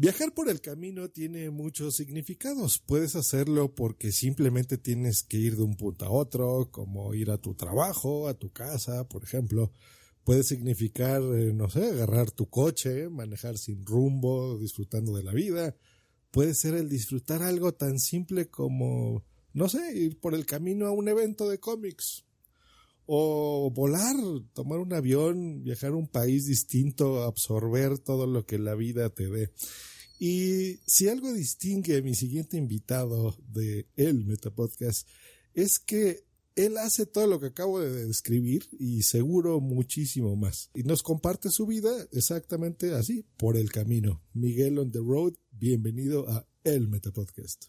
Viajar por el camino tiene muchos significados. Puedes hacerlo porque simplemente tienes que ir de un punto a otro, como ir a tu trabajo, a tu casa, por ejemplo. Puede significar, eh, no sé, agarrar tu coche, manejar sin rumbo, disfrutando de la vida. Puede ser el disfrutar algo tan simple como, no sé, ir por el camino a un evento de cómics. O volar, tomar un avión, viajar a un país distinto, absorber todo lo que la vida te dé. Y si algo distingue a mi siguiente invitado de el Metapodcast es que él hace todo lo que acabo de describir y seguro muchísimo más. Y nos comparte su vida exactamente así, por el camino. Miguel on the road, bienvenido a el Metapodcast.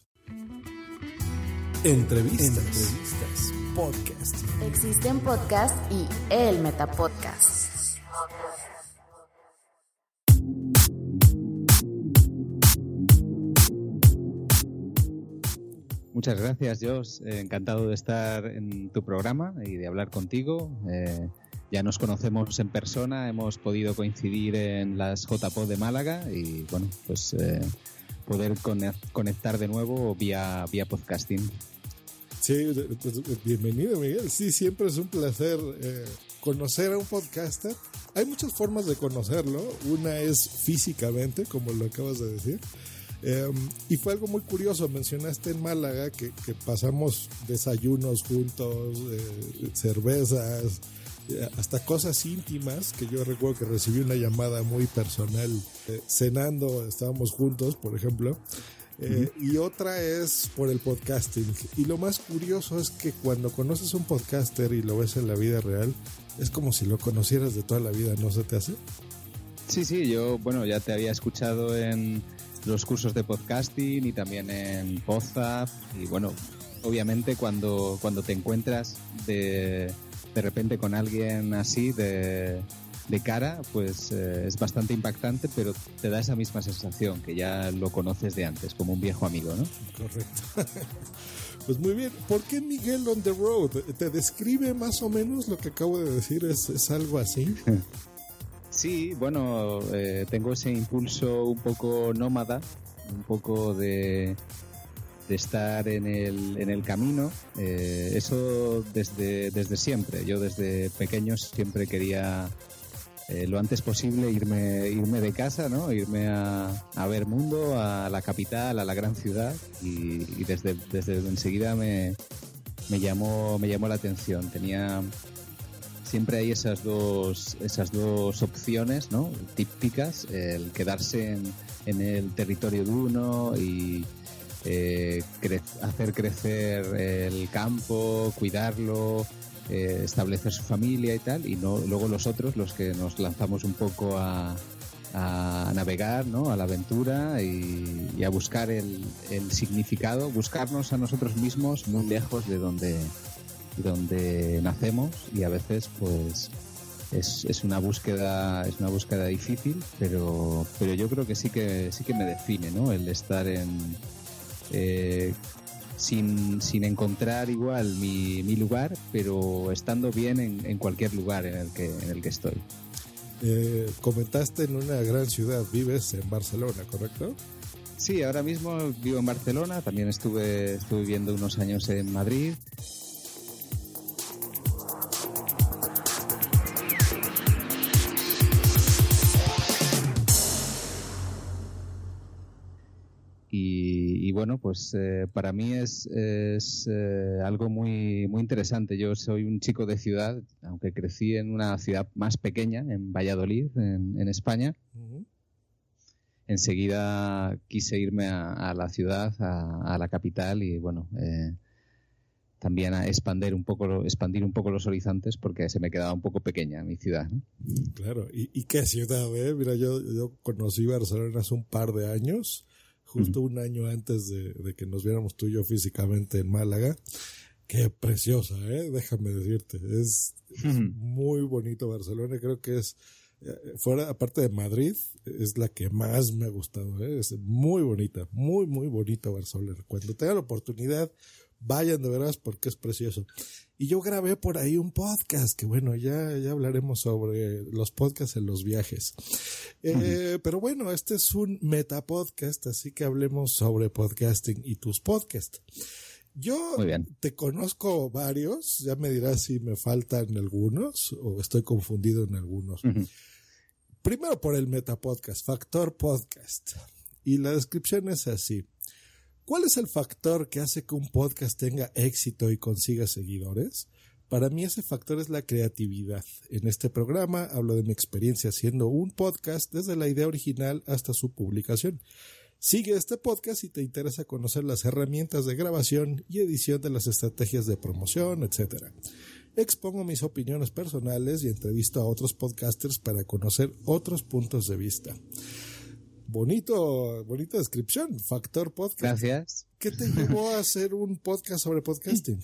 Entrevistas. Entrevistas. Podcast. Existen podcast y el Metapodcast. Muchas gracias, Josh. Eh, encantado de estar en tu programa y de hablar contigo. Eh, ya nos conocemos en persona, hemos podido coincidir en las JPO de Málaga y bueno, pues eh, poder cone- conectar de nuevo vía, vía podcasting. Sí, pues, bienvenido Miguel. Sí, siempre es un placer eh, conocer a un podcaster. Hay muchas formas de conocerlo. Una es físicamente, como lo acabas de decir. Eh, y fue algo muy curioso. Mencionaste en Málaga que, pasamos desayunos juntos, eh, cervezas, eh, hasta cosas íntimas, que yo recuerdo que recibí una llamada muy personal cenando, estábamos juntos, por ejemplo. Eh, Y otra es por el podcasting. Y lo más curioso es que cuando conoces un podcaster y lo ves en la vida real, es como si lo conocieras de toda la vida, ¿no se te hace? Sí, sí, yo bueno ya te había escuchado en los cursos de podcasting y también en Podzap y bueno, obviamente cuando, cuando te encuentras de, de repente con alguien así de, de cara, pues eh, es bastante impactante, pero te da esa misma sensación que ya lo conoces de antes, como un viejo amigo, ¿no? Correcto. Pues muy bien, ¿por qué Miguel on the road? ¿Te describe más o menos lo que acabo de decir? ¿Es, es algo así? Sí, bueno, eh, tengo ese impulso un poco nómada, un poco de, de estar en el, en el camino. Eh, eso desde, desde siempre. Yo desde pequeño siempre quería eh, lo antes posible irme, irme de casa, ¿no? Irme a, a ver mundo, a la capital, a la gran ciudad y, desde, desde enseguida me, me, llamó, me llamó la atención. Tenía siempre hay esas dos esas dos opciones no típicas el quedarse en, el territorio de uno y eh, hacer crecer el campo cuidarlo eh, establecer su familia y tal y no luego los otros los que nos lanzamos un poco a, a navegar ¿no? a la aventura y, a buscar el, el significado buscarnos a nosotros mismos muy lejos de donde donde nacemos y a veces pues es, es una búsqueda es una búsqueda difícil pero pero yo creo que sí que sí que me define no el estar en eh, sin, sin encontrar igual mi, mi lugar pero estando bien en, en cualquier lugar en el que en el que estoy Eh, comentaste en una gran ciudad, vives en Barcelona, ¿correcto? Sí, ahora mismo vivo en Barcelona, también estuve, estuve viviendo unos años en Madrid. Bueno, pues eh, para mí es, es eh, algo muy, muy interesante. Yo soy un chico de ciudad, aunque crecí en una ciudad más pequeña, en Valladolid, en, en España Ujú. enseguida quise irme a, a la ciudad, a, a la capital y bueno, eh, también a expandir un poco, expandir un poco los horizontes porque se me quedaba un poco pequeña mi ciudad. ¿no? Claro, y, y qué ciudad, ¿eh? Mira, yo, yo conocí Barcelona hace un par de años, justo un año antes de, de que nos viéramos tú y yo físicamente en Málaga. Qué preciosa, ¿eh? Déjame decirte. Es, es muy bonito Barcelona. Creo que es, eh, fuera, aparte de Madrid, es la que más me ha gustado, ¿eh? Es muy bonita, muy, muy bonita Barcelona. Cuando tengan la oportunidad, vayan de veras porque es precioso. Y yo grabé por ahí un podcast, que bueno, ya, ya hablaremos sobre los podcasts en los viajes. Eh, Pero bueno, este es un metapodcast, así que hablemos sobre podcasting y tus podcasts. Yo Muy bien. te conozco varios, ya me dirás si me faltan algunos o estoy confundido en algunos. Primero por el Metapodcast, Factor Podcast. Y la descripción es así. ¿Cuál es el factor que hace que un podcast tenga éxito y consiga seguidores? Para mí ese factor es la creatividad. En este programa hablo de mi experiencia haciendo un podcast desde la idea original hasta su publicación. Sigue este podcast si te interesa conocer las herramientas de grabación y edición de las estrategias de promoción, etc. Expongo mis opiniones personales y entrevisto a otros podcasters para conocer otros puntos de vista. Bonito, bonita descripción, Factor Podcast. Gracias. ¿Qué te llevó a hacer un podcast sobre podcasting?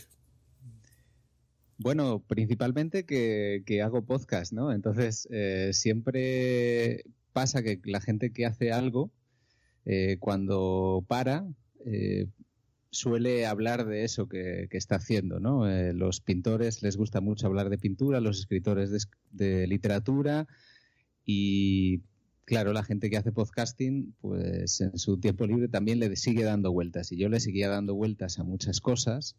Bueno, principalmente que, que hago podcast, ¿no? Entonces, eh, siempre pasa que la gente que hace algo, eh, cuando para, eh, suele hablar de eso que, que está haciendo, ¿no? Eh, los pintores les gusta mucho hablar de pintura, los escritores de, literatura y, claro, la gente que hace podcasting, pues en su tiempo libre también le sigue dando vueltas y yo le seguía dando vueltas a muchas cosas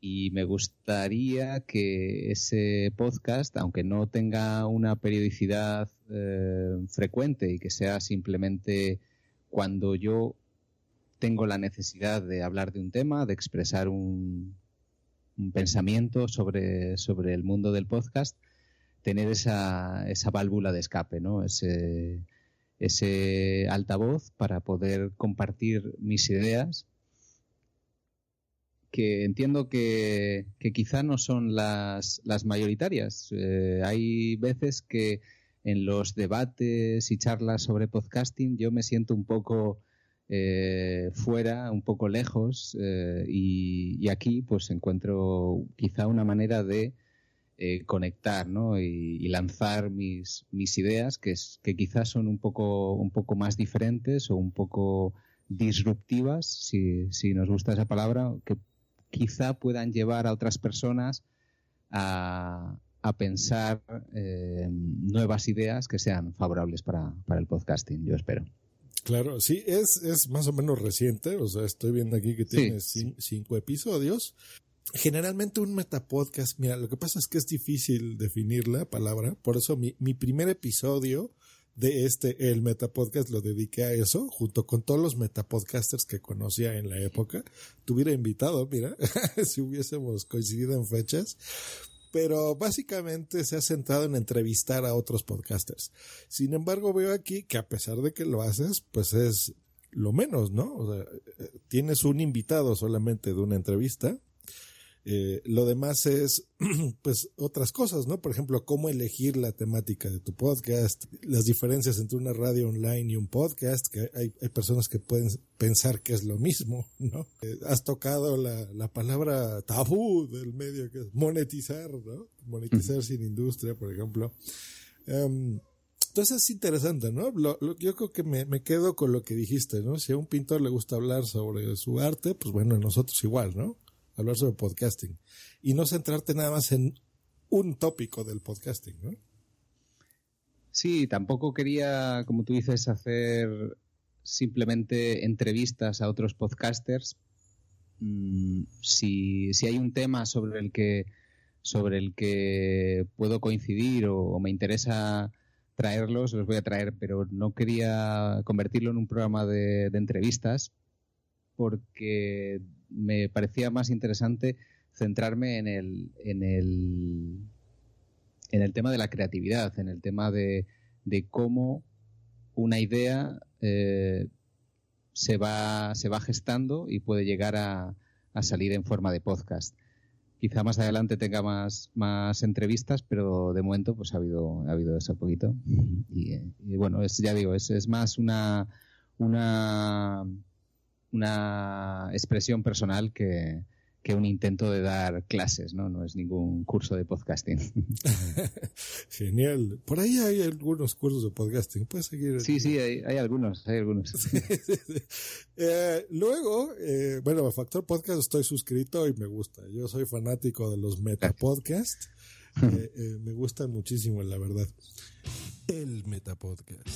y me gustaría que ese podcast, aunque no tenga una periodicidad eh, frecuente y que sea simplemente cuando yo tengo la necesidad de hablar de un tema, de expresar un, un pensamiento sobre, sobre el mundo del podcast, tener esa, esa válvula de escape, ¿no? Ese, ese altavoz para poder compartir mis ideas que entiendo que, que quizá no son las, las mayoritarias. Eh, hay veces que en los debates y charlas sobre podcasting yo me siento un poco eh, fuera, un poco lejos eh, y, y aquí pues encuentro quizá una manera de eh, conectar ¿no? y, y lanzar mis, mis ideas que, es, que quizás son un poco, un poco más diferentes o un poco disruptivas, si, si nos gusta esa palabra, que quizá puedan llevar a otras personas a, a pensar eh, nuevas ideas que sean favorables para, para el podcasting, yo espero. Claro, sí, es, es más o menos reciente, o sea, estoy viendo aquí que Sí, tiene sí. cinco episodios. Generalmente un metapodcast, mira, lo que pasa es que es difícil definir la palabra, por eso mi, mi primer episodio de este, el metapodcast, lo dediqué a eso, junto con todos los metapodcasters que conocía en la época. Te hubiera invitado, mira, si hubiésemos coincidido en fechas. Pero básicamente se ha centrado en entrevistar a otros podcasters. Sin embargo, veo aquí que a pesar de que lo haces, pues es lo menos, ¿no? O sea, eh, tienes un invitado solamente de una entrevista. Eh, lo demás es, pues, otras cosas, ¿no? Por ejemplo, cómo elegir la temática de tu podcast, las diferencias entre una radio online y un podcast, que hay, hay personas que pueden pensar que es lo mismo, ¿no? Eh, has tocado la, la palabra tabú del medio, que es monetizar, ¿no? Monetizar sin industria, por ejemplo. Em, entonces es interesante, ¿no? Lo- lo- yo creo que me, me quedo con lo que dijiste, ¿no? Si a un pintor le gusta hablar sobre su arte, pues bueno, a nosotros igual, ¿no? Hablar sobre podcasting. Y no centrarte nada más en un tópico del podcasting, ¿no? Sí, tampoco quería, como tú dices, hacer simplemente entrevistas a otros podcasters, mm, si, si hay un tema sobre el que sobre el que puedo coincidir o, me interesa traerlos, los voy a traer, pero no quería convertirlo en un programa de, entrevistas porque me parecía más interesante centrarme en el, en el, en el tema de la creatividad, en el tema de, de cómo una idea eh, se, va, se va gestando y puede llegar a, a salir en forma de podcast. Quizá más adelante tenga más, más entrevistas, pero de momento pues ha habido, ha habido eso poquito. Y, y bueno, es, ya digo, es, es más una, una, una expresión personal que, que un intento de dar clases, ¿no? No es ningún curso de podcasting. Genial. Por ahí hay algunos cursos de podcasting. Puedes seguir. Sí, sí, hay, hay algunos, hay algunos. eh, luego, eh, bueno, Factor Podcast estoy suscrito y me gusta. Yo soy fanático de los Metapodcast. eh, eh, me gustan muchísimo, la verdad. El Metapodcast.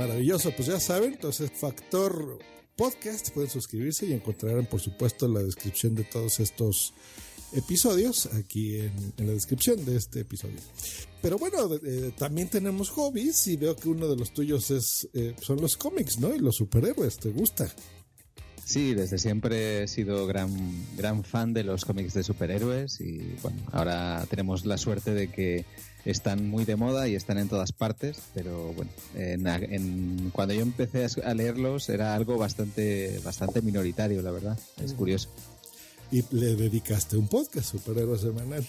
Maravilloso, pues ya saben, entonces Factor Podcast, pueden suscribirse y encontrarán por supuesto la descripción de todos estos episodios aquí en, la descripción de este episodio. Pero bueno, eh, también tenemos hobbies y veo que uno de los tuyos es eh, son los cómics, ¿no? Y los superhéroes, ¿te gusta? Sí, desde siempre he sido gran, gran fan de los cómics de superhéroes y bueno, ahora tenemos la suerte de que están muy de moda y están en todas partes, pero bueno, en, en, cuando yo empecé a leerlos era algo bastante, bastante minoritario, la verdad, es curioso. Y le dedicaste un podcast, Superhéroe Semanal.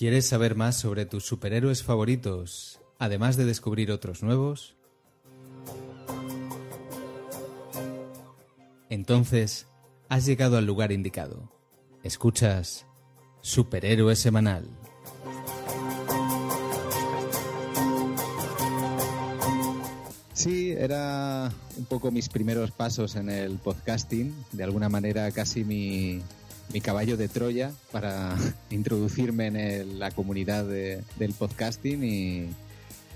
¿Quieres saber más sobre tus superhéroes favoritos, además de descubrir otros nuevos? Entonces, has llegado al lugar indicado. Escuchas Superhéroe Semanal. Sí, era un poco mis primeros pasos en el podcasting, de alguna manera casi mi, mi caballo de Troya para introducirme en el, la comunidad de, del podcasting y,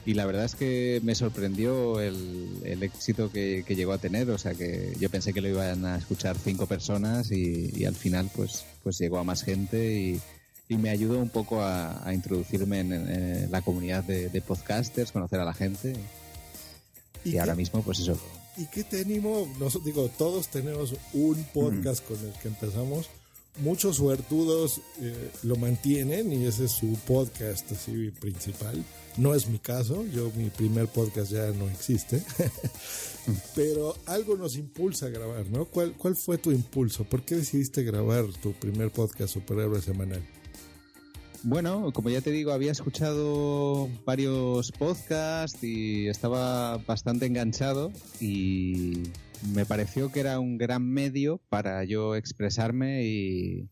y, la verdad es que me sorprendió el, el éxito que, que, llegó a tener. O sea que yo pensé que lo iban a escuchar cinco personas y, y al final pues, pues llegó a más gente y, y me ayudó un poco a, a introducirme en, en, la comunidad de, de, podcasters, conocer a la gente. Y, y ahora mismo pues eso. ¿Y qué te animo? Nos, digo, todos tenemos un podcast mm. con el que empezamos muchos suertudos eh, lo mantienen y ese es su podcast principal. No es mi caso, yo mi primer podcast ya no existe, pero algo nos impulsa a grabar, ¿no? ¿Cuál, ¿Cuál fue tu impulso? ¿Por qué decidiste grabar tu primer podcast Superhéroe Semanal? Bueno, como ya te digo, había escuchado varios podcasts y estaba bastante enganchado y me pareció que era un gran medio para yo expresarme y,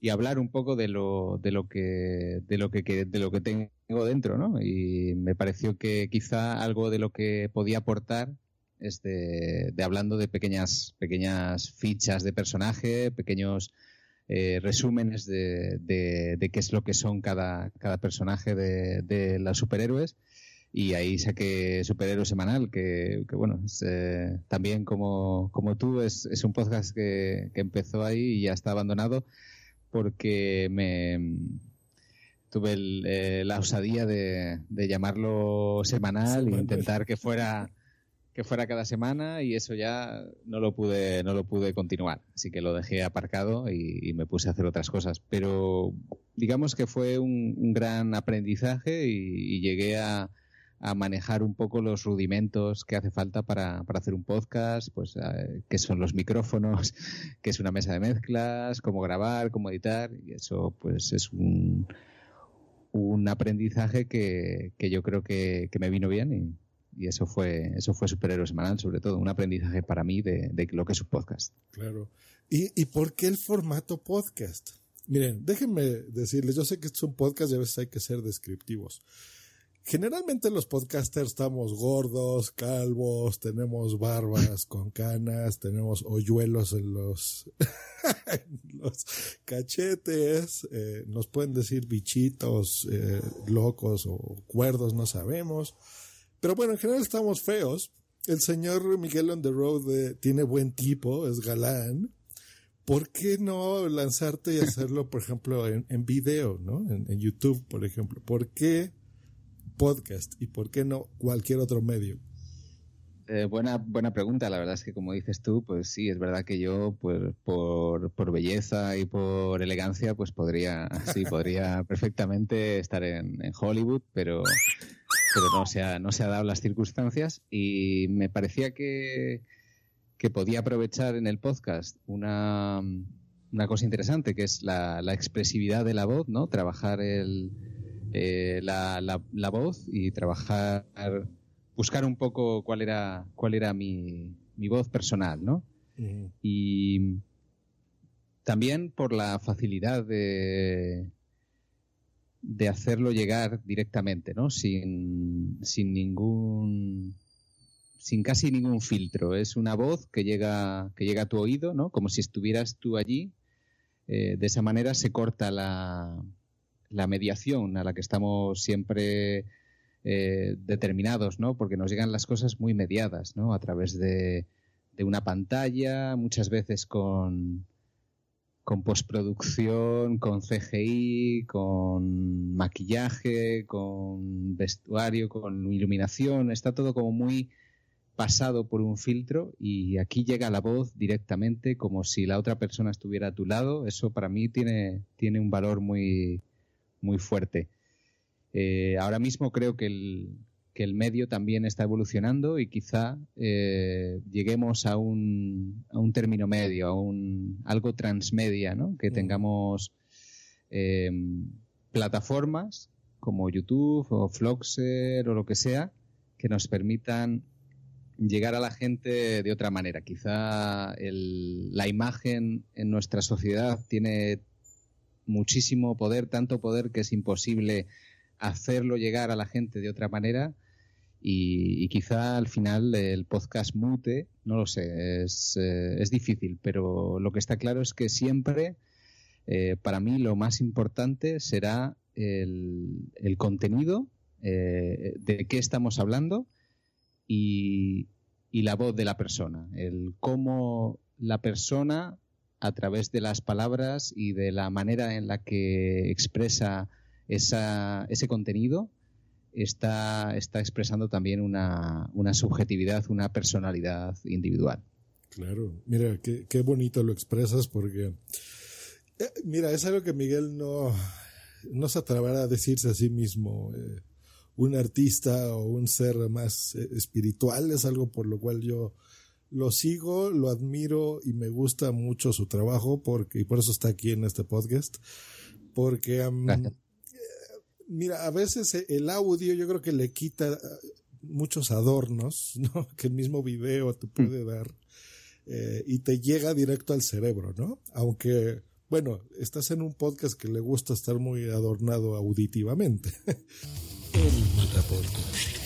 y hablar un poco de lo, de lo que de lo que, de lo que tengo dentro, ¿no? Y me pareció que quizá algo de lo que podía aportar es de, hablando de pequeñas pequeñas fichas de personaje, pequeños eh, resúmenes de, de, de, qué es lo que son cada, cada personaje de, de los superhéroes y ahí saqué Superhéroe Semanal, que, que bueno, es, eh, también como, como tú, es, es un podcast que, que, empezó ahí y ya está abandonado porque me tuve el, eh, la osadía de, de, llamarlo semanal e intentar que fuera que fuera cada semana y eso ya no lo pude no lo pude continuar. Así que lo dejé aparcado y, y me puse a hacer otras cosas. Pero digamos que fue un, un gran aprendizaje y, y llegué a, a manejar un poco los rudimentos que hace falta para, para hacer un podcast, pues eh, qué son los micrófonos, qué es una mesa de mezclas, cómo grabar, cómo editar, y eso pues es un, un aprendizaje que, que yo creo que, que, me vino bien y, y, eso fue eso fue Superhéroe Semanal, sobre todo, un aprendizaje para mí de, de lo que es un podcast. Claro. ¿Y, ¿Y por qué el formato podcast? Miren, déjenme decirles, yo sé que es un podcast y a veces hay que ser descriptivos. Generalmente los podcasters estamos gordos, calvos, tenemos barbas con canas, tenemos hoyuelos en los, cachetes, eh, nos pueden decir bichitos, eh, locos o cuerdos, no sabemos. Pero bueno, en general estamos feos. El señor Miguel on the road eh, tiene buen tipo, es galán. ¿Por qué no lanzarte y hacerlo, por ejemplo, en, video, ¿no? En YouTube, por ejemplo. ¿Por qué podcast y por qué no cualquier otro medio? Eh, buena, buena pregunta. La verdad es que, como dices tú, pues sí, es verdad que yo, pues, por, por belleza y por elegancia, pues podría, sí, podría perfectamente estar en, en Hollywood, pero, pero no, se ha, no se ha dado las circunstancias y me parecía que, que podía aprovechar en el podcast una, una cosa interesante, que es la, la expresividad de la voz, ¿no? Trabajar el, eh, la, la, la voz y trabajar buscar un poco cuál era cuál era mi, mi voz personal, ¿no? Y también por la facilidad de de hacerlo llegar directamente, ¿no? Sin, sin ningún sin casi ningún filtro. Es una voz que llega que llega a tu oído, ¿no? Como si estuvieras tú allí. Eh, de esa manera se corta la, la mediación a la que estamos siempre eh, determinados, ¿no? Porque nos llegan las cosas muy mediadas, ¿no? A través de, de una pantalla, muchas veces con, con postproducción, con CGI, con maquillaje, con vestuario, con iluminación, está todo como muy pasado por un filtro y aquí llega la voz directamente como si la otra persona estuviera a tu lado. Eso para mí tiene, tiene un valor muy, muy fuerte. Eh, ahora mismo creo que el, que el medio también está evolucionando y quizá eh, lleguemos a un, a un término medio, a un algo transmedia, ¿no? Que tengamos eh, plataformas como YouTube o Floxer o lo que sea que nos permitan llegar a la gente de otra manera. Quizá el, la imagen en nuestra sociedad tiene muchísimo poder, tanto poder que es imposible hacerlo llegar a la gente de otra manera. Y, quizá al final el podcast mute, no lo sé, es, eh, es difícil, pero lo que está claro es que siempre, eh, para mí, lo más importante será el, el contenido, eh, de qué estamos hablando y, y la voz de la persona, el cómo la persona a través de las palabras y de la manera en la que expresa esa, ese contenido, está, está expresando también una, una subjetividad, una personalidad individual. Claro, mira, qué, qué bonito lo expresas porque, eh, mira, es algo que Miguel no, no se atreverá a decirse a sí mismo. Eh, un artista o un ser más eh, espiritual es algo por lo cual yo lo sigo, lo admiro y me gusta mucho su trabajo porque y por eso está aquí en este podcast porque um, mira a veces el audio yo creo que le quita muchos adornos ¿no? que el mismo video te puede dar eh, y te llega directo al cerebro no aunque bueno estás en un podcast que le gusta estar muy adornado auditivamente. El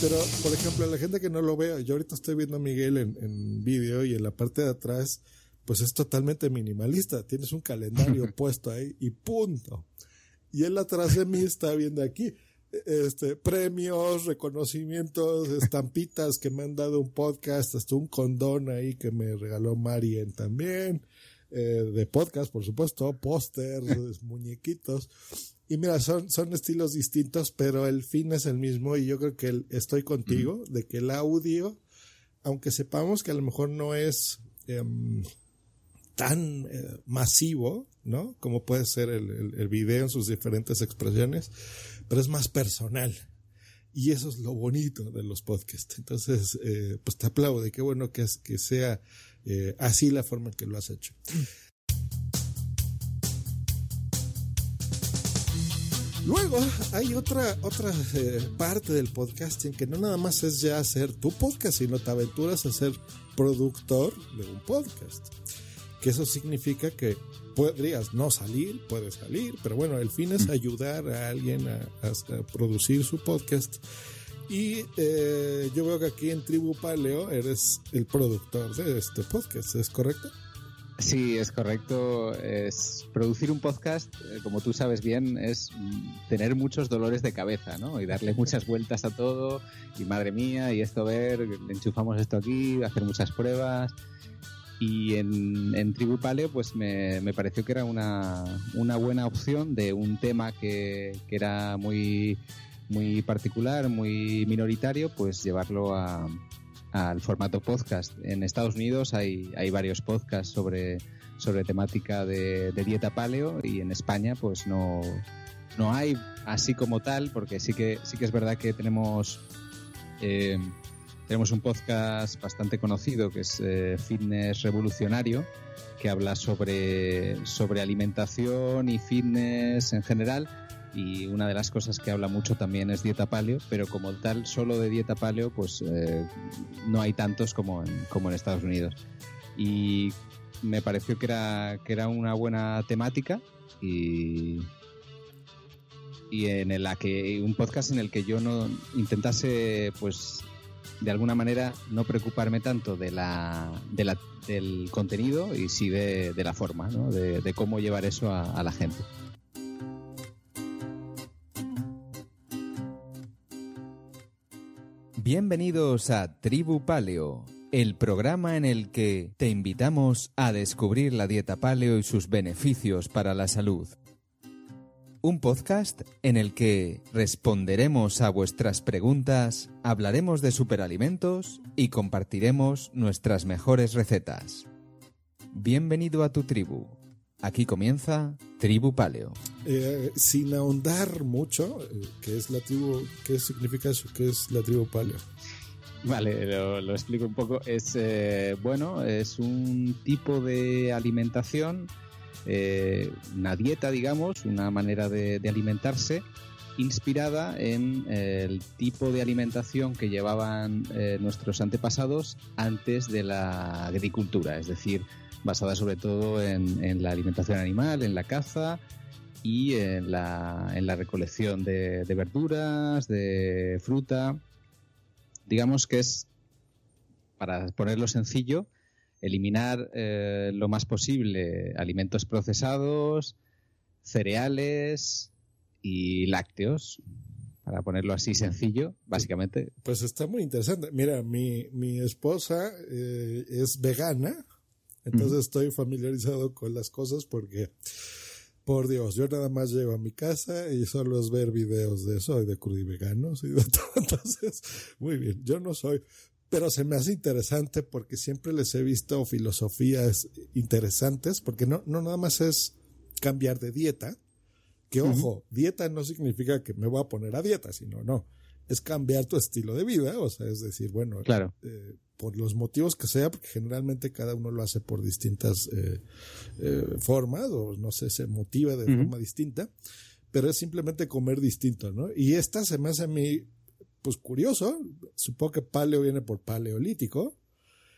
pero, por ejemplo, la gente que no lo vea, yo ahorita estoy viendo a Miguel en, en vídeo y en la parte de atrás, pues es totalmente minimalista. Tienes un calendario puesto ahí y punto. Y él atrás de mí está viendo aquí este premios, reconocimientos, estampitas que me han dado un podcast, hasta un condón ahí que me regaló Marien también, eh, de podcast, por supuesto, pósters, muñequitos. Y mira, son, son estilos distintos, pero el fin es el mismo y yo creo que el, estoy contigo de que el audio, aunque sepamos que a lo mejor no es eh, tan eh, masivo, ¿no? Como puede ser el, el, el, video en sus diferentes expresiones, pero es más personal. Y eso es lo bonito de los podcasts. Entonces, eh, pues te aplaudo. Qué bueno que, es, que sea eh, así la forma en que lo has hecho. Luego hay otra, otra eh, parte del podcasting que no nada más es ya hacer tu podcast, sino te aventuras a ser productor de un podcast. que eso significa que podrías no salir, puedes salir, pero bueno, el fin es ayudar a alguien a, a- a producir su podcast. Y eh, yo veo que aquí en Tribu Paleo eres el productor de este podcast, ¿es correcto? Sí, es correcto. Es producir un podcast, eh, como tú sabes bien, es tener muchos dolores de cabeza, ¿no? Y darle muchas vueltas a todo. Y madre mía, y esto ver, enchufamos esto aquí, hacer muchas pruebas. Y en, en Tribu Paleo, pues me, me pareció que era una, una buena opción de un tema que, que era muy, muy particular, muy minoritario, pues llevarlo a, al formato podcast. En Estados Unidos hay, hay varios podcasts sobre, sobre temática de, dieta paleo y en España pues no, no hay así como tal, porque sí que, sí que es verdad que tenemos, eh, tenemos un podcast bastante conocido que es eh, Fitness Revolucionario, que habla sobre, sobre alimentación y fitness en general. Y una de las cosas que habla mucho también es dieta paleo, pero como tal, solo de dieta paleo, pues eh, no hay tantos como en, como en Estados Unidos. Y me pareció que era, que era una buena temática y, y en la que un podcast en el que yo no intentase, pues, de alguna manera no preocuparme tanto de la, de la- del contenido y sí de, de la forma, ¿no? de, cómo llevar eso a la gente. Bienvenidos a Tribu Paleo, el programa en el que te invitamos a descubrir la dieta paleo y sus beneficios para la salud. Un podcast en el que responderemos a vuestras preguntas, hablaremos de superalimentos y compartiremos nuestras mejores recetas. Bienvenido a tu tribu. Aquí comienza Tribu Paleo. Eh, sin ahondar mucho, eh, ¿qué es la tribu? ¿Qué significa eso? ¿Qué es la tribu paleo? Vale, lo, explico un poco. Es eh, bueno, es un tipo de alimentación, eh, una dieta, digamos, una manera de, alimentarse inspirada en el tipo de alimentación que llevaban eh, nuestros antepasados antes de la agricultura, es decir, basada sobre todo en la alimentación animal, en la caza y en la, en la recolección de, de verduras, de fruta digamos que es, para ponerlo sencillo, eliminar eh, lo más posible alimentos procesados, cereales y lácteos, para ponerlo así sencillo, básicamente. Pues está muy interesante. Mira, mi, mi esposa eh, es vegana, entonces estoy familiarizado con las cosas porque, por Dios, yo nada más llego a mi casa y solo es ver videos de eso y de crudiveganos y de todo. Entonces, muy bien, yo no soy, pero se me hace interesante porque siempre les he visto filosofías interesantes, porque no, no nada más es cambiar de dieta, que ojo, dieta no significa que me voy a poner a dieta, sino no, es cambiar tu estilo de vida, o sea, es decir, bueno, Claro. eh, por los motivos que sea, porque generalmente cada uno lo hace por distintas eh, eh, formas, o no sé, se motiva de forma distinta, pero es simplemente comer distinto, ¿no? Y esta se me hace a mí, pues curioso, supongo que paleo viene por paleolítico,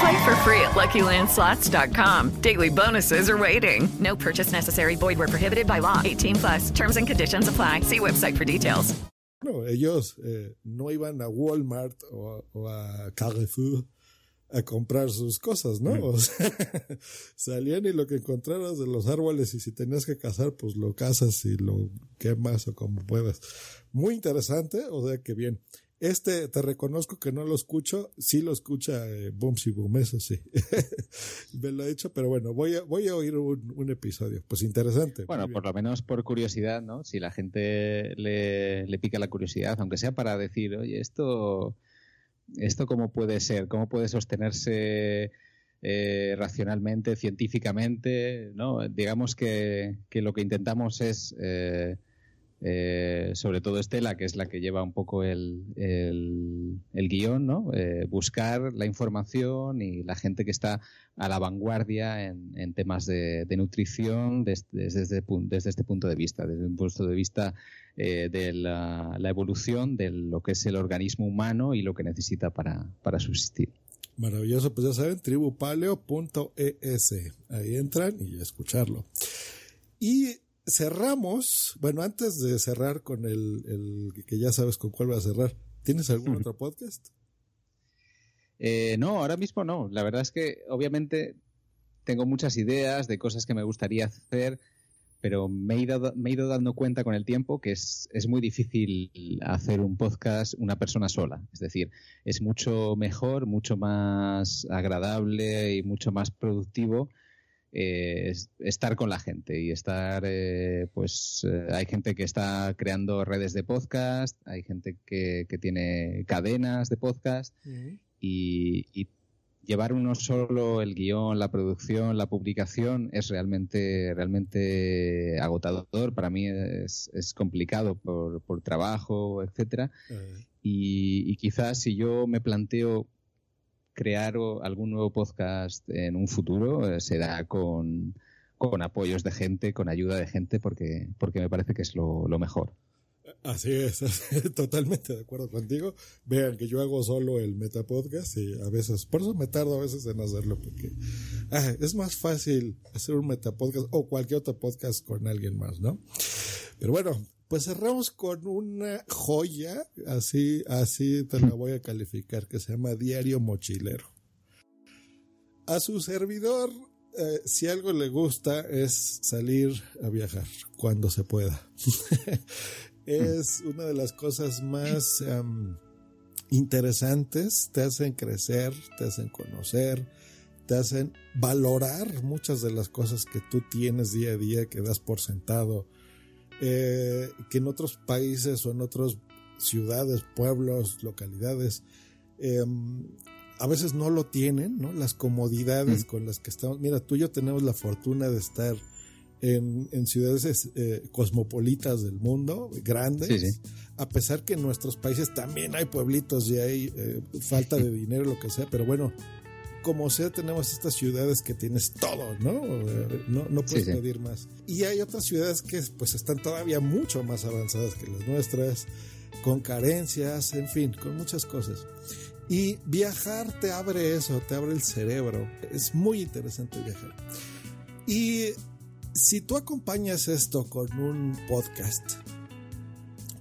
Play for free at LuckyLandSlots.com. Daily bonuses are waiting. No purchase necessary. Void where prohibited by law. 18 plus. Terms and conditions apply. See website for details. No, ellos eh, no iban a Walmart o, o a Carrefour a comprar sus cosas, ¿no? O sea, salían y lo que encontraras de los árboles y si tenías que cazar, pues lo cazas y lo quemas o como puedas. Muy interesante, o sea que bien. Este, te reconozco que no lo escucho, sí lo escucha eh, Bumsy Boom, eso sí. Me lo he dicho, pero bueno, voy a, voy a oír un, un episodio. Pues interesante. Bueno, por lo menos por curiosidad, ¿no? Si la gente le, le pica la curiosidad, aunque sea para decir, oye, esto, esto cómo puede ser, cómo puede sostenerse eh, racionalmente, científicamente, ¿no? Digamos que, que lo que intentamos es eh, eh, sobre todo Estela, que es la que lleva un poco el, el, guion, ¿no? Eh, buscar la información y la gente que está a la vanguardia en, en temas de, de nutrición desde, este desde, este punto de vista, desde un punto de vista eh, de la, la, evolución de lo que es el organismo humano y lo que necesita para, para subsistir. Maravilloso, pues ya saben, tribupaleo.es. Ahí entran y escucharlo. Y cerramos, bueno, antes de cerrar con el, el, que ya sabes con cuál va a cerrar, ¿tienes algún otro podcast? Eh, no, ahora mismo no. La verdad es que obviamente tengo muchas ideas de cosas que me gustaría hacer, pero me he ido, me he ido dando cuenta con el tiempo que es, es muy difícil hacer un podcast una persona sola. Es decir, es mucho mejor, mucho más agradable y mucho más productivo eh, estar con la gente y estar, eh, pues eh, hay gente que está creando redes de podcast, hay gente que, que tiene cadenas de podcast y, y, llevar uno solo el guion, la producción, la publicación es realmente, realmente agotador. Para mí es, es complicado por, por trabajo, etcétera. Y, y quizás si yo me planteo crear algún nuevo podcast en un futuro eh, será con, con, apoyos de gente, con ayuda de gente, porque, porque me parece que es lo, mejor. Así es, totalmente de acuerdo contigo. Vean que yo hago solo el metapodcast y a veces, por eso me tardo a veces en hacerlo, porque ah, es más fácil hacer un metapodcast o cualquier otro podcast con alguien más, ¿no? Pero bueno, pues cerramos con una joya, así, así te la voy a calificar, que se llama Diario Mochilero. A su servidor, eh, si algo le gusta es salir a viajar cuando se pueda. es una de las cosas más um, interesantes, te hacen crecer, te hacen conocer, te hacen valorar muchas de las cosas que tú tienes día a día, que das por sentado eh, que en otros países o en otras ciudades, pueblos, localidades, eh, a veces no lo tienen, ¿no? Las comodidades con las que estamos. Mira, tú y yo tenemos la fortuna de estar en, en ciudades eh, cosmopolitas del mundo, grandes, a pesar que en nuestros países también hay pueblitos y hay eh, falta de dinero, lo que sea, pero bueno, como sea, tenemos estas ciudades que tienes todo, ¿no? No, no puedes sí, sí. pedir más. Y hay otras ciudades que pues están todavía mucho más avanzadas que las nuestras, con carencias, en fin, con muchas cosas. Y viajar te abre eso, te abre el cerebro. Es muy interesante viajar. Y si tú acompañas esto con un podcast,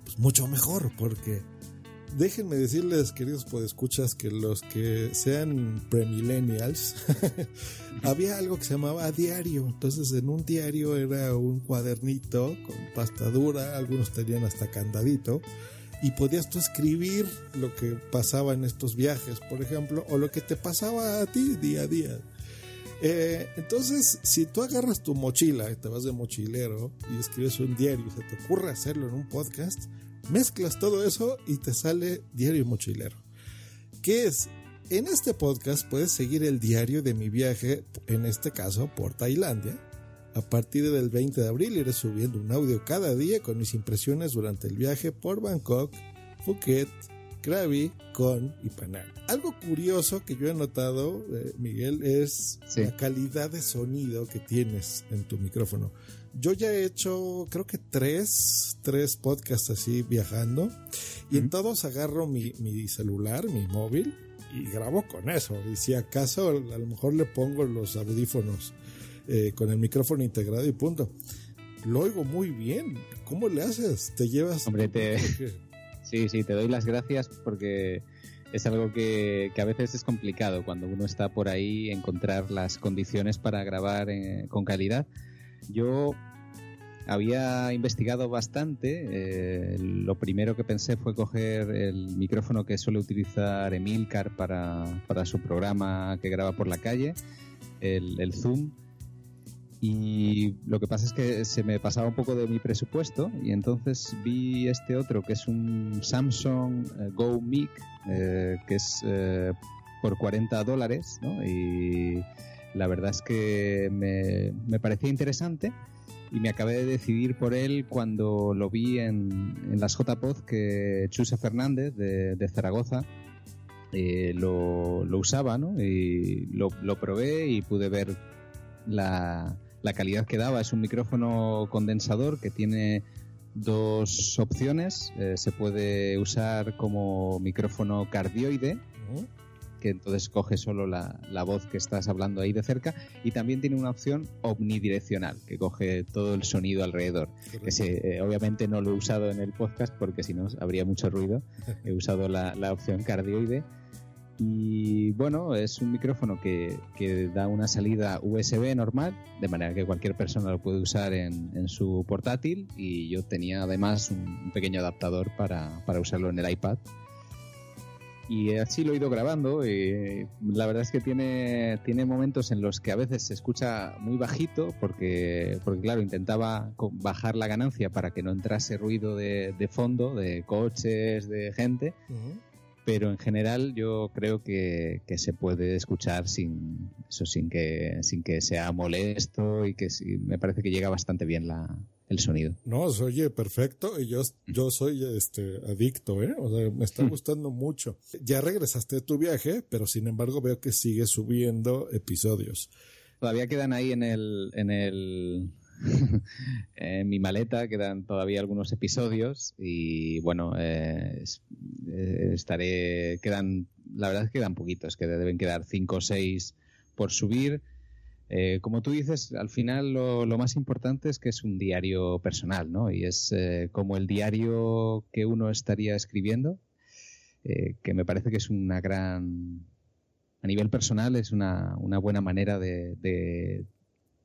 pues mucho mejor, porque déjenme decirles, queridos podescuchas, que los que sean premillennials, había algo que se llamaba diario. Entonces, en un diario era un cuadernito con pasta dura, algunos tenían hasta candadito, y podías tú escribir lo que pasaba en estos viajes, por ejemplo, o lo que te pasaba a ti día a día. Eh, entonces, si tú agarras tu mochila y te vas de mochilero y escribes un diario y se te ocurre hacerlo en un podcast, mezclas todo eso y te sale Diario Mochilero. ¿Qué es? En este podcast puedes seguir el diario de mi viaje, en este caso por Tailandia. A partir del 20 de abril iré subiendo un audio cada día con mis impresiones durante el viaje por Bangkok, Phuket, Krabi, Con y Penang. Algo curioso que yo he notado, eh, Miguel, es sí. la calidad de sonido que tienes en tu micrófono. Yo ya he hecho, creo que tres, tres podcasts así viajando. Y en todos agarro mi, mi, celular, mi móvil, y grabo con eso. Y si acaso, a lo mejor le pongo los audífonos eh, con el micrófono integrado y punto. Lo oigo muy bien. ¿Cómo le haces? ¿Te llevas? Hombre, te... Sí, sí, te doy las gracias porque es algo que, que, a veces es complicado cuando uno está por ahí encontrar las condiciones para grabar eh, con calidad. Yo había investigado bastante. Eh, lo primero que pensé fue coger el micrófono que suele utilizar Emilcar para, para su programa que graba por la calle, el, Zoom. Y lo que pasa es que se me pasaba un poco de mi presupuesto y entonces vi este otro que es un Samsung eh, Go Mic, eh, que es eh, por 40 dólares, ¿no? Y la verdad es que me, me parecía interesante y me acabé de decidir por él cuando lo vi en, en las JPod que Chuse Fernández de, Zaragoza eh, lo, usaba, ¿no? Y lo, probé y pude ver la, la calidad que daba. Es un micrófono condensador que tiene dos opciones. Eh, se puede usar como micrófono cardioide, que entonces coge solo la, la, voz que estás hablando ahí de cerca, y también tiene una opción omnidireccional, que coge todo el sonido alrededor. Que se, eh, obviamente no lo he usado en el podcast porque si no habría mucho ruido. He usado la, la opción cardioide. Y bueno, es un micrófono que, que, da una salida USB normal, de manera que cualquier persona lo puede usar en, en su portátil. Y yo tenía además un, un pequeño adaptador para, para usarlo en el iPad y así lo he ido grabando. Y la verdad es que tiene, tiene momentos en los que a veces se escucha muy bajito, porque, porque claro, intentaba bajar la ganancia para que no entrase ruido de, de fondo, de coches, de gente. Uh -huh. Pero en general yo creo que, que, se puede escuchar sin eso sin que sin que sea molesto y que sí, me parece que llega bastante bien la, el sonido. No, se oye perfecto y yo, yo soy este adicto, ¿eh? O sea, me está gustando mucho. Ya regresaste de tu viaje, pero sin embargo veo que sigues subiendo episodios. Todavía quedan ahí en el, en el, en mi maleta quedan todavía algunos episodios y bueno, eh, estaré, quedan, la verdad es que quedan poquitos, que deben quedar cinco o seis por subir. Eh, como tú dices, al final lo, lo, más importante es que es un diario personal, ¿no? Y es eh, como el diario que uno estaría escribiendo, eh, que me parece que es una gran... A nivel personal es una, una buena manera de, de,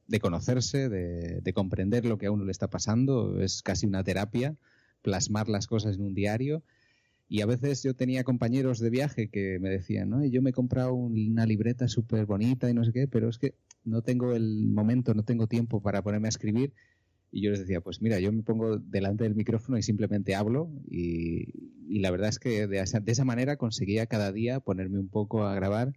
de conocerse, de, de, comprender lo que a uno le está pasando. Es casi una terapia, plasmar las cosas en un diario. Y a veces yo tenía compañeros de viaje que me decían, ¿no? Yo me he comprado una libreta súper bonita y no sé qué, pero es que no tengo el momento, no tengo tiempo para ponerme a escribir. Y yo les decía, pues mira, yo me pongo delante del micrófono y simplemente hablo. Y, y la verdad es que de esa, de esa, manera conseguía cada día ponerme un poco a grabar.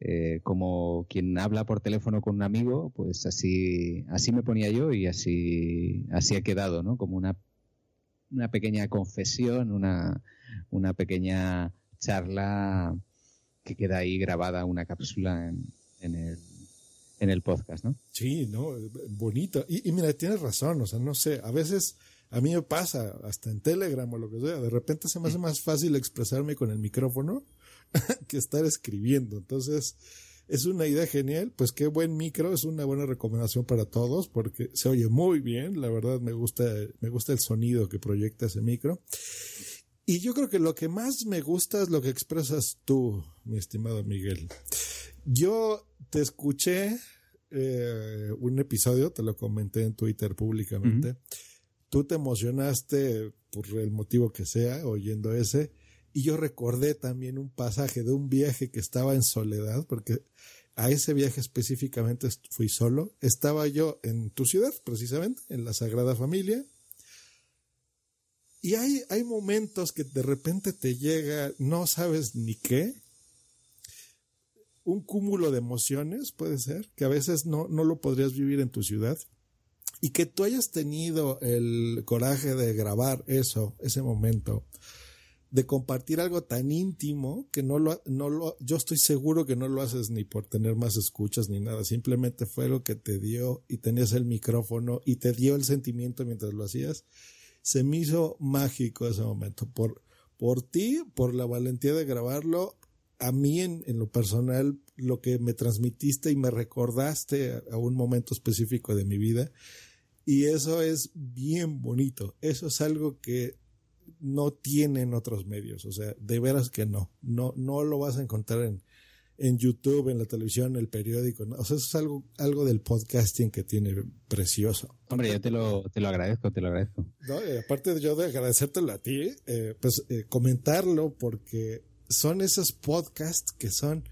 Eh, como quien habla por teléfono con un amigo, pues así, así me ponía yo y así, así ha quedado, ¿no? Como una, una pequeña confesión, una, una pequeña charla que queda ahí grabada, una cápsula en, en el en el podcast, ¿no? Sí, no, bonito. Y, mira, tienes razón, o sea, no sé, a veces a mí me pasa, hasta en Telegram o lo que sea, de repente se me hace más fácil expresarme con el micrófono que estar escribiendo. Entonces, es una idea genial, pues qué buen micro, es una buena recomendación para todos porque se oye muy bien, la verdad me gusta, me gusta el sonido que proyecta ese micro. Y yo creo que lo que más me gusta es lo que expresas tú, mi estimado Miguel. Yo te escuché eh, un episodio, te lo comenté en Twitter públicamente. Uh -huh. Tú te emocionaste por el motivo que sea oyendo ese. Y yo recordé también un pasaje de un viaje que estaba en soledad, porque a ese viaje específicamente fui solo. Estaba yo en tu ciudad, precisamente, en la Sagrada Familia. Y hay, hay momentos que de repente te llega, no sabes ni qué, un cúmulo de emociones, puede ser, que a veces no, no lo podrías vivir en tu ciudad. Y que tú hayas tenido el coraje de grabar eso, ese momento, de compartir algo tan íntimo que no lo, no lo, yo estoy seguro que no lo haces ni por tener más escuchas ni nada, simplemente fue lo que te dio y tenías el micrófono y te dio el sentimiento mientras lo hacías. Se me hizo mágico ese momento por, por ti, por la valentía de grabarlo a mí en, en, lo personal lo que me transmitiste y me recordaste a, a, un momento específico de mi vida y eso es bien bonito. Eso es algo que no tienen otros medios, o sea, de veras que no. No, no lo vas a encontrar en, en YouTube, en la televisión, en el periódico. ¿no? O sea, eso es algo, algo del podcasting que tiene precioso. Hombre, yo te lo, te lo agradezco, te lo agradezco. No, aparte de yo de agradecértelo a ti, eh, pues eh, comentarlo porque son esos podcasts que son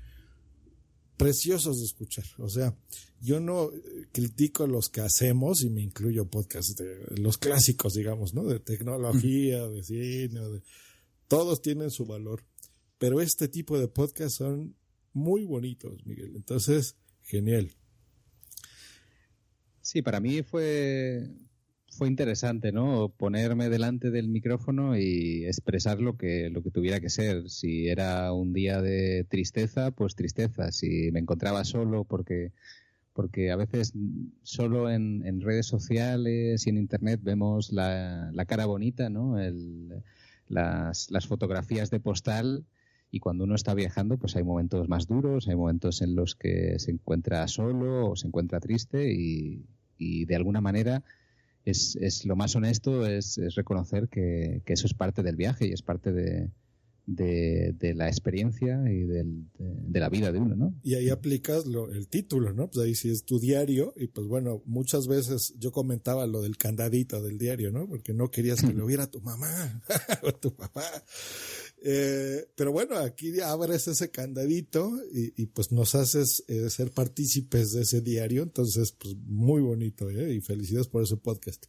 preciosos de escuchar. O sea, yo no critico los que hacemos y me incluyo podcasts de los clásicos, digamos, ¿no? De tecnología, de cine, de, todos tienen su valor. Pero este tipo de podcasts son muy bonitos, Miguel. Entonces, genial. Sí, para mí fue, fue interesante, ¿no? Ponerme delante del micrófono y expresar lo que, lo que tuviera que ser. Si era un día de tristeza, pues tristeza. Si me encontraba solo porque, porque a veces solo en, en redes sociales y en internet vemos la, la cara bonita, ¿no? El, las, las fotografías de postal y cuando uno está viajando, pues hay momentos más duros, hay momentos en los que se encuentra solo o se encuentra triste y, y de alguna manera es, es lo más honesto es, es reconocer que, que, eso es parte del viaje y es parte de, de, de la experiencia y del, de, de, la vida de uno, ¿no? Y ahí aplicas lo, el título, ¿no? Pues ahí sí es tu diario y pues bueno, muchas veces yo comentaba lo del candadito del diario, ¿no? Porque no querías que lo viera tu mamá o tu papá. Eh, pero bueno, aquí abres ese candadito y, pues nos haces eh, ser partícipes de ese diario. Entonces, pues muy bonito, ¿eh? Y felicidades por ese podcast.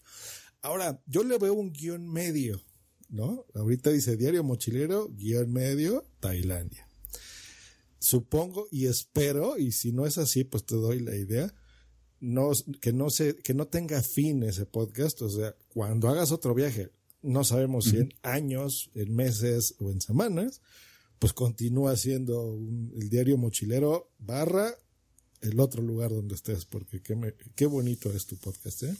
Ahora, yo le veo un guion medio, ¿no? Ahorita dice diario mochilero, guion medio, Tailandia. Supongo y espero, y si no es así, pues te doy la idea, no, que no se, que no tenga fin ese podcast. O sea, cuando hagas otro viaje, no sabemos si en años, en meses o en semanas, pues continúa siendo un, el diario mochilero barra el otro lugar donde estés, porque qué, me, qué bonito es tu podcast, ¿eh?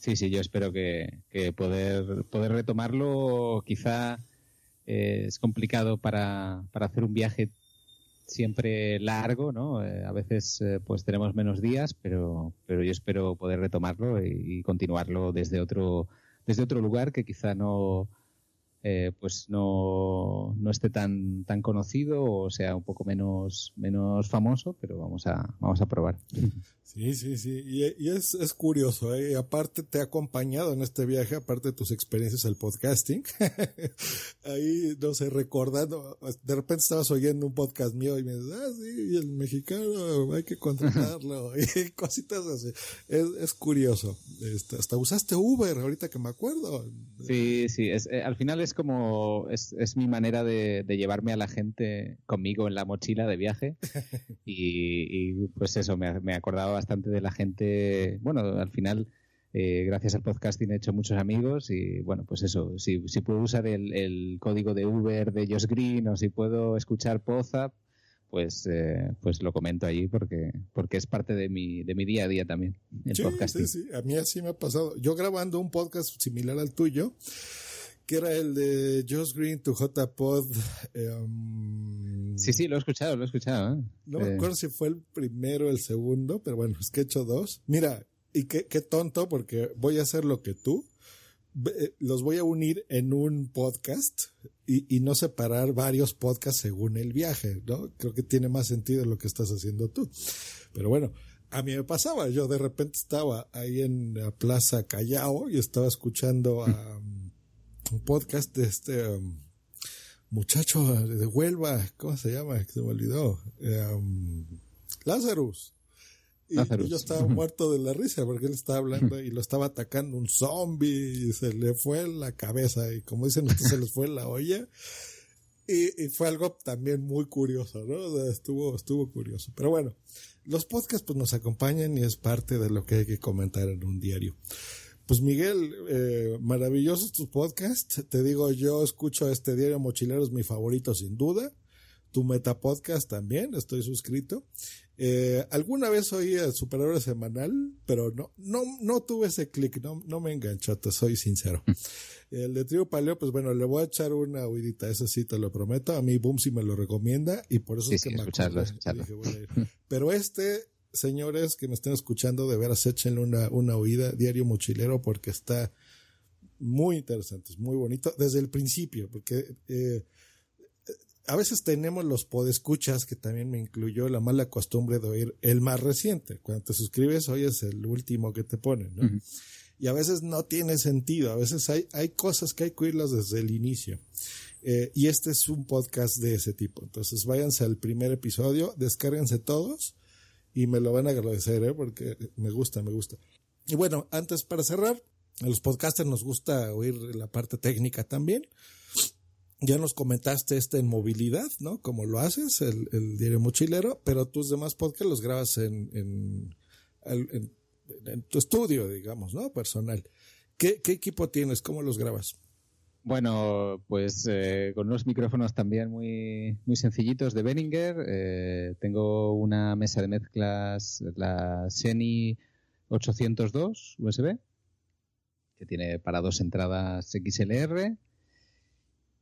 Sí, sí, yo espero que, que poder, poder retomarlo. Quizá eh, es complicado para, para hacer un viaje siempre largo, ¿no? Eh, a veces eh, pues tenemos menos días, pero, pero yo espero poder retomarlo y, y continuarlo desde otro, desde otro lugar que quizá no eh, pues no, no esté tan tan conocido o sea un poco menos menos famoso pero vamos a vamos a probar. Sí sí sí. Y, y es, es curioso ¿eh? y aparte te ha acompañado en este viaje aparte de tus experiencias al podcasting ahí no sé recordando de repente estabas oyendo un podcast mío y me dices ah sí el mexicano hay que contratarlo y cositas así. Es, es curioso. Este, hasta usaste Uber ahorita que me acuerdo. Sí sí es, eh, al final es como es, es mi manera de, de, llevarme a la gente conmigo en la mochila de viaje. Y, y pues eso me, me, acordaba bastante de la gente. Bueno al final eh, gracias al podcasting he hecho muchos amigos y bueno pues eso si, si puedo usar el, el código de Uber de Josh Green o si puedo escuchar Poza pues eh, pues lo comento allí porque porque es parte de mi de mi día a día también el sí, podcasting. sí, sí. a mí así me ha pasado. Yo grabando un podcast similar al tuyo que era el de Josh Green, tu JPod. Um, sí, sí, lo he escuchado, lo he escuchado. ¿eh? No me acuerdo si fue el primero o el segundo, pero bueno, es que he hecho dos. Mira, y qué, qué tonto, porque voy a hacer lo que tú. Los voy a unir en un podcast y, y, no separar varios podcasts según el viaje, ¿no? Creo que tiene más sentido lo que estás haciendo tú. Pero bueno, a mí me pasaba, yo de repente estaba ahí en la Plaza Callao y estaba escuchando a un podcast de este um, muchacho de Huelva, ¿cómo se llama? Se me olvidó. Um, Lazarus. Y, Lazarus. yo estaba muerto de la risa porque él estaba hablando y lo estaba atacando un zombie y se le fue la cabeza y como dicen ustedes se les fue la olla. Y, y, fue algo también muy curioso, ¿no? O sea, estuvo, estuvo curioso. Pero bueno, los podcasts pues nos acompañan y es parte de lo que hay que comentar en un diario. Pues Miguel, eh, maravillosos tus podcasts. Te digo, yo escucho este diario mochilero, es mi favorito sin duda. Tu Metapodcast también, estoy suscrito. Eh, alguna vez oí el Superhéroe Semanal, pero no, no, no tuve ese clic, no, no me enganchó, te soy sincero. El de Trio Paleo, pues bueno, le voy a echar una huidita, eso sí te lo prometo. A mí Boom sí me lo recomienda y por eso sí, es que sí, me escucharlo, escucharlo. Dije, Pero este, señores que me estén escuchando, de veras échenle una, una oída, Diario Mochilero, porque está muy interesante, es muy bonito desde el principio, porque eh, a veces tenemos los podescuchas, que también me incluyó la mala costumbre de oír el más reciente. Cuando te suscribes, oyes el último que te ponen, ¿no? Uh -huh. Y a veces no tiene sentido, a veces hay, hay cosas que hay que oírlas desde el inicio. Eh, y este es un podcast de ese tipo. Entonces váyanse al primer episodio, descárguense todos y me lo van a agradecer, ¿eh? porque me gusta, me gusta. Y bueno, antes para cerrar, a los podcasters nos gusta oír la parte técnica también. Ya nos comentaste este en movilidad, ¿no? Como lo haces, el, el diario mochilero, pero tus demás podcasts los grabas en, en, en en tu estudio, digamos, ¿no? Personal. ¿Qué, qué equipo tienes? ¿Cómo los grabas? Bueno, pues eh, con unos micrófonos también muy, muy sencillitos de Behringer. Eh, tengo una mesa de mezclas, la Seny 802 USB, que tiene para dos entradas XLR.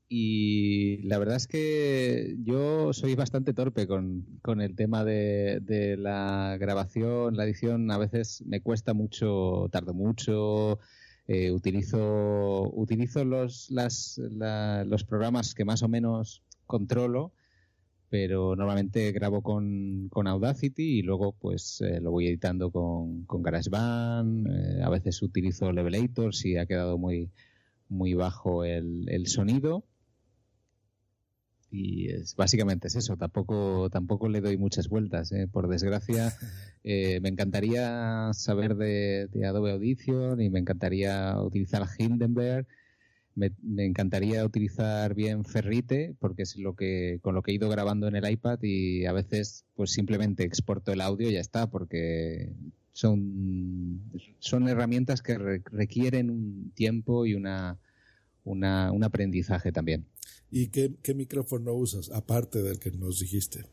Y la verdad es que yo soy bastante torpe con, con el tema de, de la grabación, la edición. A veces me cuesta mucho, tardo mucho. Eh, utilizo utilizo los, las, la- los programas que más o menos controlo, pero normalmente grabo con, con Audacity y luego pues eh, lo voy editando con, con GarageBand. eh, a veces utilizo Levelator si ha quedado muy, muy bajo el, el sonido. Y es, básicamente es eso, tampoco, tampoco le doy muchas vueltas. eh. Por desgracia, eh, me encantaría saber de, de Adobe Audition y me encantaría utilizar Hindenburg. Me, me encantaría utilizar bien Ferrite porque es lo que con lo que he ido grabando en el iPad y a veces pues simplemente exporto el audio y ya está porque son son herramientas que re- requieren un tiempo y una, una un aprendizaje también. ¿Y qué, qué micrófono usas, aparte del que nos dijiste?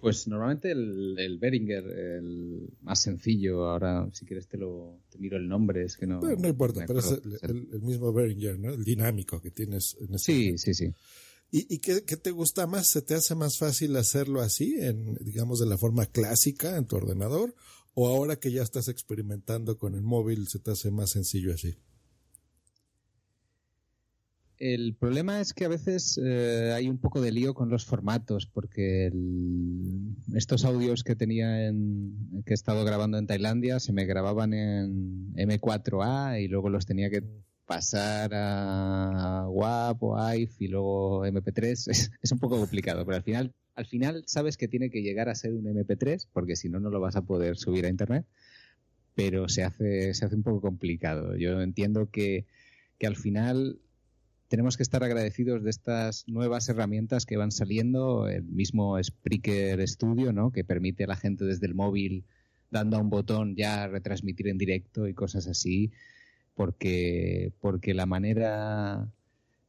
Pues normalmente el, el Behringer, el más sencillo, ahora si quieres te lo te miro el nombre, es que no. Pero no importa, pero es el, el- el mismo Behringer, ¿no? El dinámico que tienes en este Sí, sí, sí. ¿Y, y qué, qué te gusta más? ¿Se te hace más fácil hacerlo así, en, digamos, de la forma clásica en tu ordenador? ¿O ahora que ya estás experimentando con el móvil, se te hace más sencillo así? El problema es que a veces eh, hay un poco de lío con los formatos, porque el- estos audios que tenía en, que he estado grabando en Tailandia se me grababan en M4A y luego los tenía que pasar a WAP o AIF y luego MP3. Es, es un poco complicado, pero al final, al final sabes que tiene que llegar a ser un MP3, porque si no, no lo vas a poder subir a Internet. Pero se hace, se hace un poco complicado. Yo entiendo que, que al final tenemos que estar agradecidos de estas nuevas herramientas que van saliendo, el mismo Spreaker Studio, ¿no? que permite a la gente desde el móvil, dando a un botón, ya retransmitir en directo y cosas así, porque, porque la manera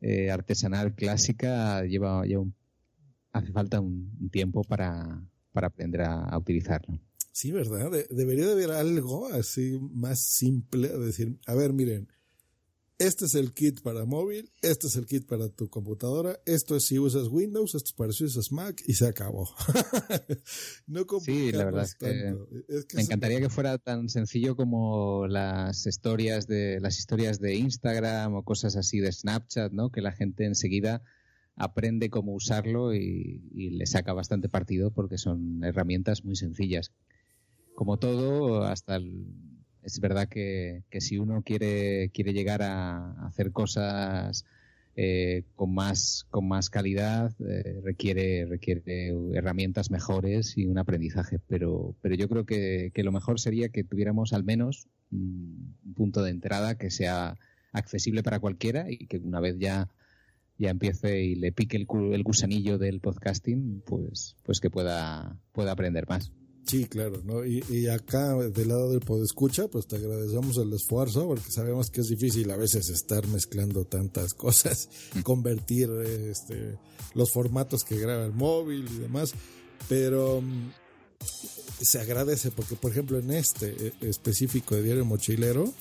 eh, artesanal clásica lleva, lleva un- hace falta un, tiempo para, para aprender a, utilizarlo. Sí, ¿verdad? De- debería de haber algo así más simple, decir, a ver, miren, este es el kit para móvil, este es el kit para tu computadora, esto es si usas Windows, esto es para si usas Mac y se acabó. no Sí, la verdad es que, tanto. Es que me encantaría que fuera tan sencillo como las historias de las historias de Instagram o cosas así de Snapchat, ¿no? Que la gente enseguida aprende cómo usarlo y, y le saca bastante partido porque son herramientas muy sencillas. Como todo, hasta el- es verdad que, que si uno quiere quiere llegar a hacer cosas eh, con más con más calidad eh, requiere requiere herramientas mejores y un aprendizaje. Pero pero yo creo que, que lo mejor sería que tuviéramos al menos un un punto de entrada que sea accesible para cualquiera y que una vez ya ya empiece y le pique el, el gusanillo del podcasting pues pues que pueda pueda aprender más Sí, claro, ¿no? Y, y acá, del lado del podescucha, pues te agradecemos el esfuerzo, porque sabemos que es difícil a veces estar mezclando tantas cosas, convertir este, los formatos que graba el móvil y demás, pero mm, se agradece porque, por ejemplo, en este eh, específico de Diario Mochilero,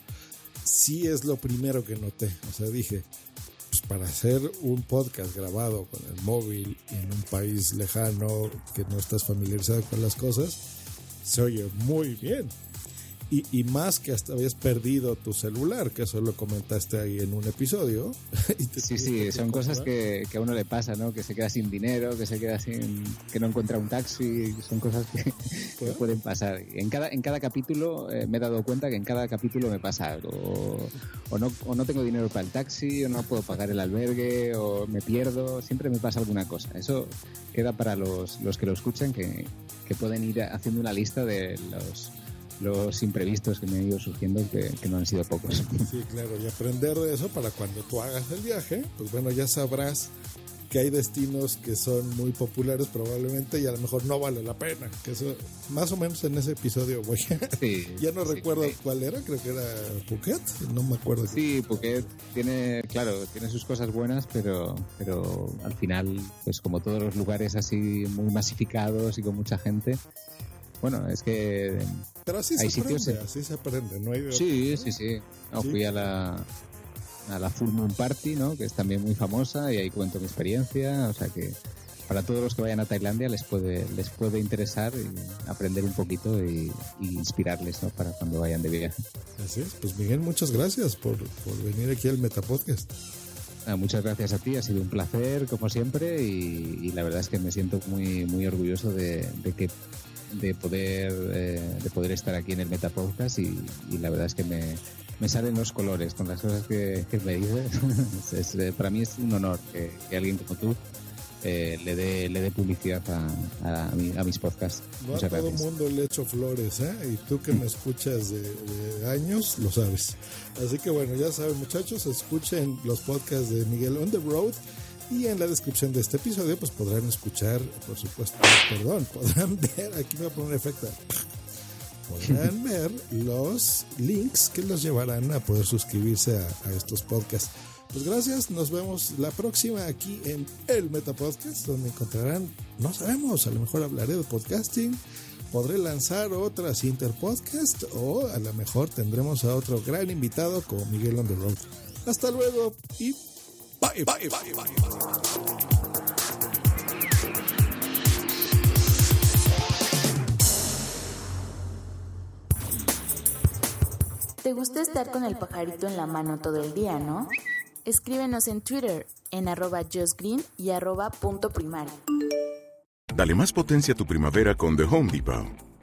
sí es lo primero que noté. O sea, dije, pues para hacer un podcast grabado con el móvil en un país lejano que no estás familiarizado con las cosas, se oye muy bien. Y, y más que hasta habías perdido tu celular, que eso lo comentaste ahí en un episodio. y te Sí, sí, son cosas que, que a uno le pasa, ¿no? Que se queda sin dinero, que se queda sin, que no encuentra un taxi, son cosas que, que pueden pasar. En cada, en cada capítulo eh, me he dado cuenta que en cada capítulo me pasa algo. O, o no, o no tengo dinero para el taxi, o no puedo pagar el albergue, o me pierdo, siempre me pasa alguna cosa. Eso queda para los, los que lo escuchan, que, que pueden ir haciendo una lista de los, los imprevistos que me han ido surgiendo, que, que no han sido pocos. Sí, claro, y aprender de eso para cuando tú hagas el viaje, pues bueno, ya sabrás que hay destinos que son muy populares probablemente y a lo mejor no vale la pena. Que eso, más o menos en ese episodio, güey. ya no recuerdo cuál era, creo que era Phuket, no me acuerdo. Sí, Phuket tiene, claro, tiene sus cosas buenas, pero, pero al final, pues como todos los lugares así muy masificados y con mucha gente, bueno, es que pero así hay se aprende, sitios así se aprende, no hay de Sí, sí, sí. No, Sí. Fui a la, a la Full Moon Party, ¿no? Que es también muy famosa y ahí cuento mi experiencia. O sea que para todos los que vayan a Tailandia les puede, les puede interesar y aprender un poquito y, y inspirarles, ¿no? Para cuando vayan de viaje. Así es. Pues Miguel, muchas gracias por, por venir aquí al Metapodcast. Ah, muchas gracias a ti, ha sido un placer como siempre y, y la verdad es que me siento muy muy orgulloso de, de que de poder eh, de poder estar aquí en el Metapodcast y, y la verdad es que me, me salen los colores con las cosas que, que me dices. Es- es, eh, para mí es un honor que, que alguien como tú eh, le dé le dé publicidad a, a, mi- a mis podcasts. No a Muchas todo el mundo le echo flores, ¿eh? Y tú que me escuchas de, de años, lo sabes. Así que bueno, ya saben muchachos, escuchen los podcasts de Miguel on the Road y en la descripción de este episodio pues podrán escuchar, por supuesto, perdón, podrán ver, aquí me voy a poner efecto, podrán ver los links que los llevarán a poder suscribirse a, a estos podcasts. Pues gracias, nos vemos la próxima aquí en el Metapodcast, donde encontrarán, no sabemos, a lo mejor hablaré de podcasting, podré lanzar otras interpodcast o a lo mejor tendremos a otro gran invitado como Miguel on the Road. Hasta luego y bye, bye, bye. ¿Te gusta estar con el pajarito en la mano todo el día, no? Escríbenos en Twitter en arroba justgreen y arroba punto primario. Dale más potencia a tu primavera con The Home Depot.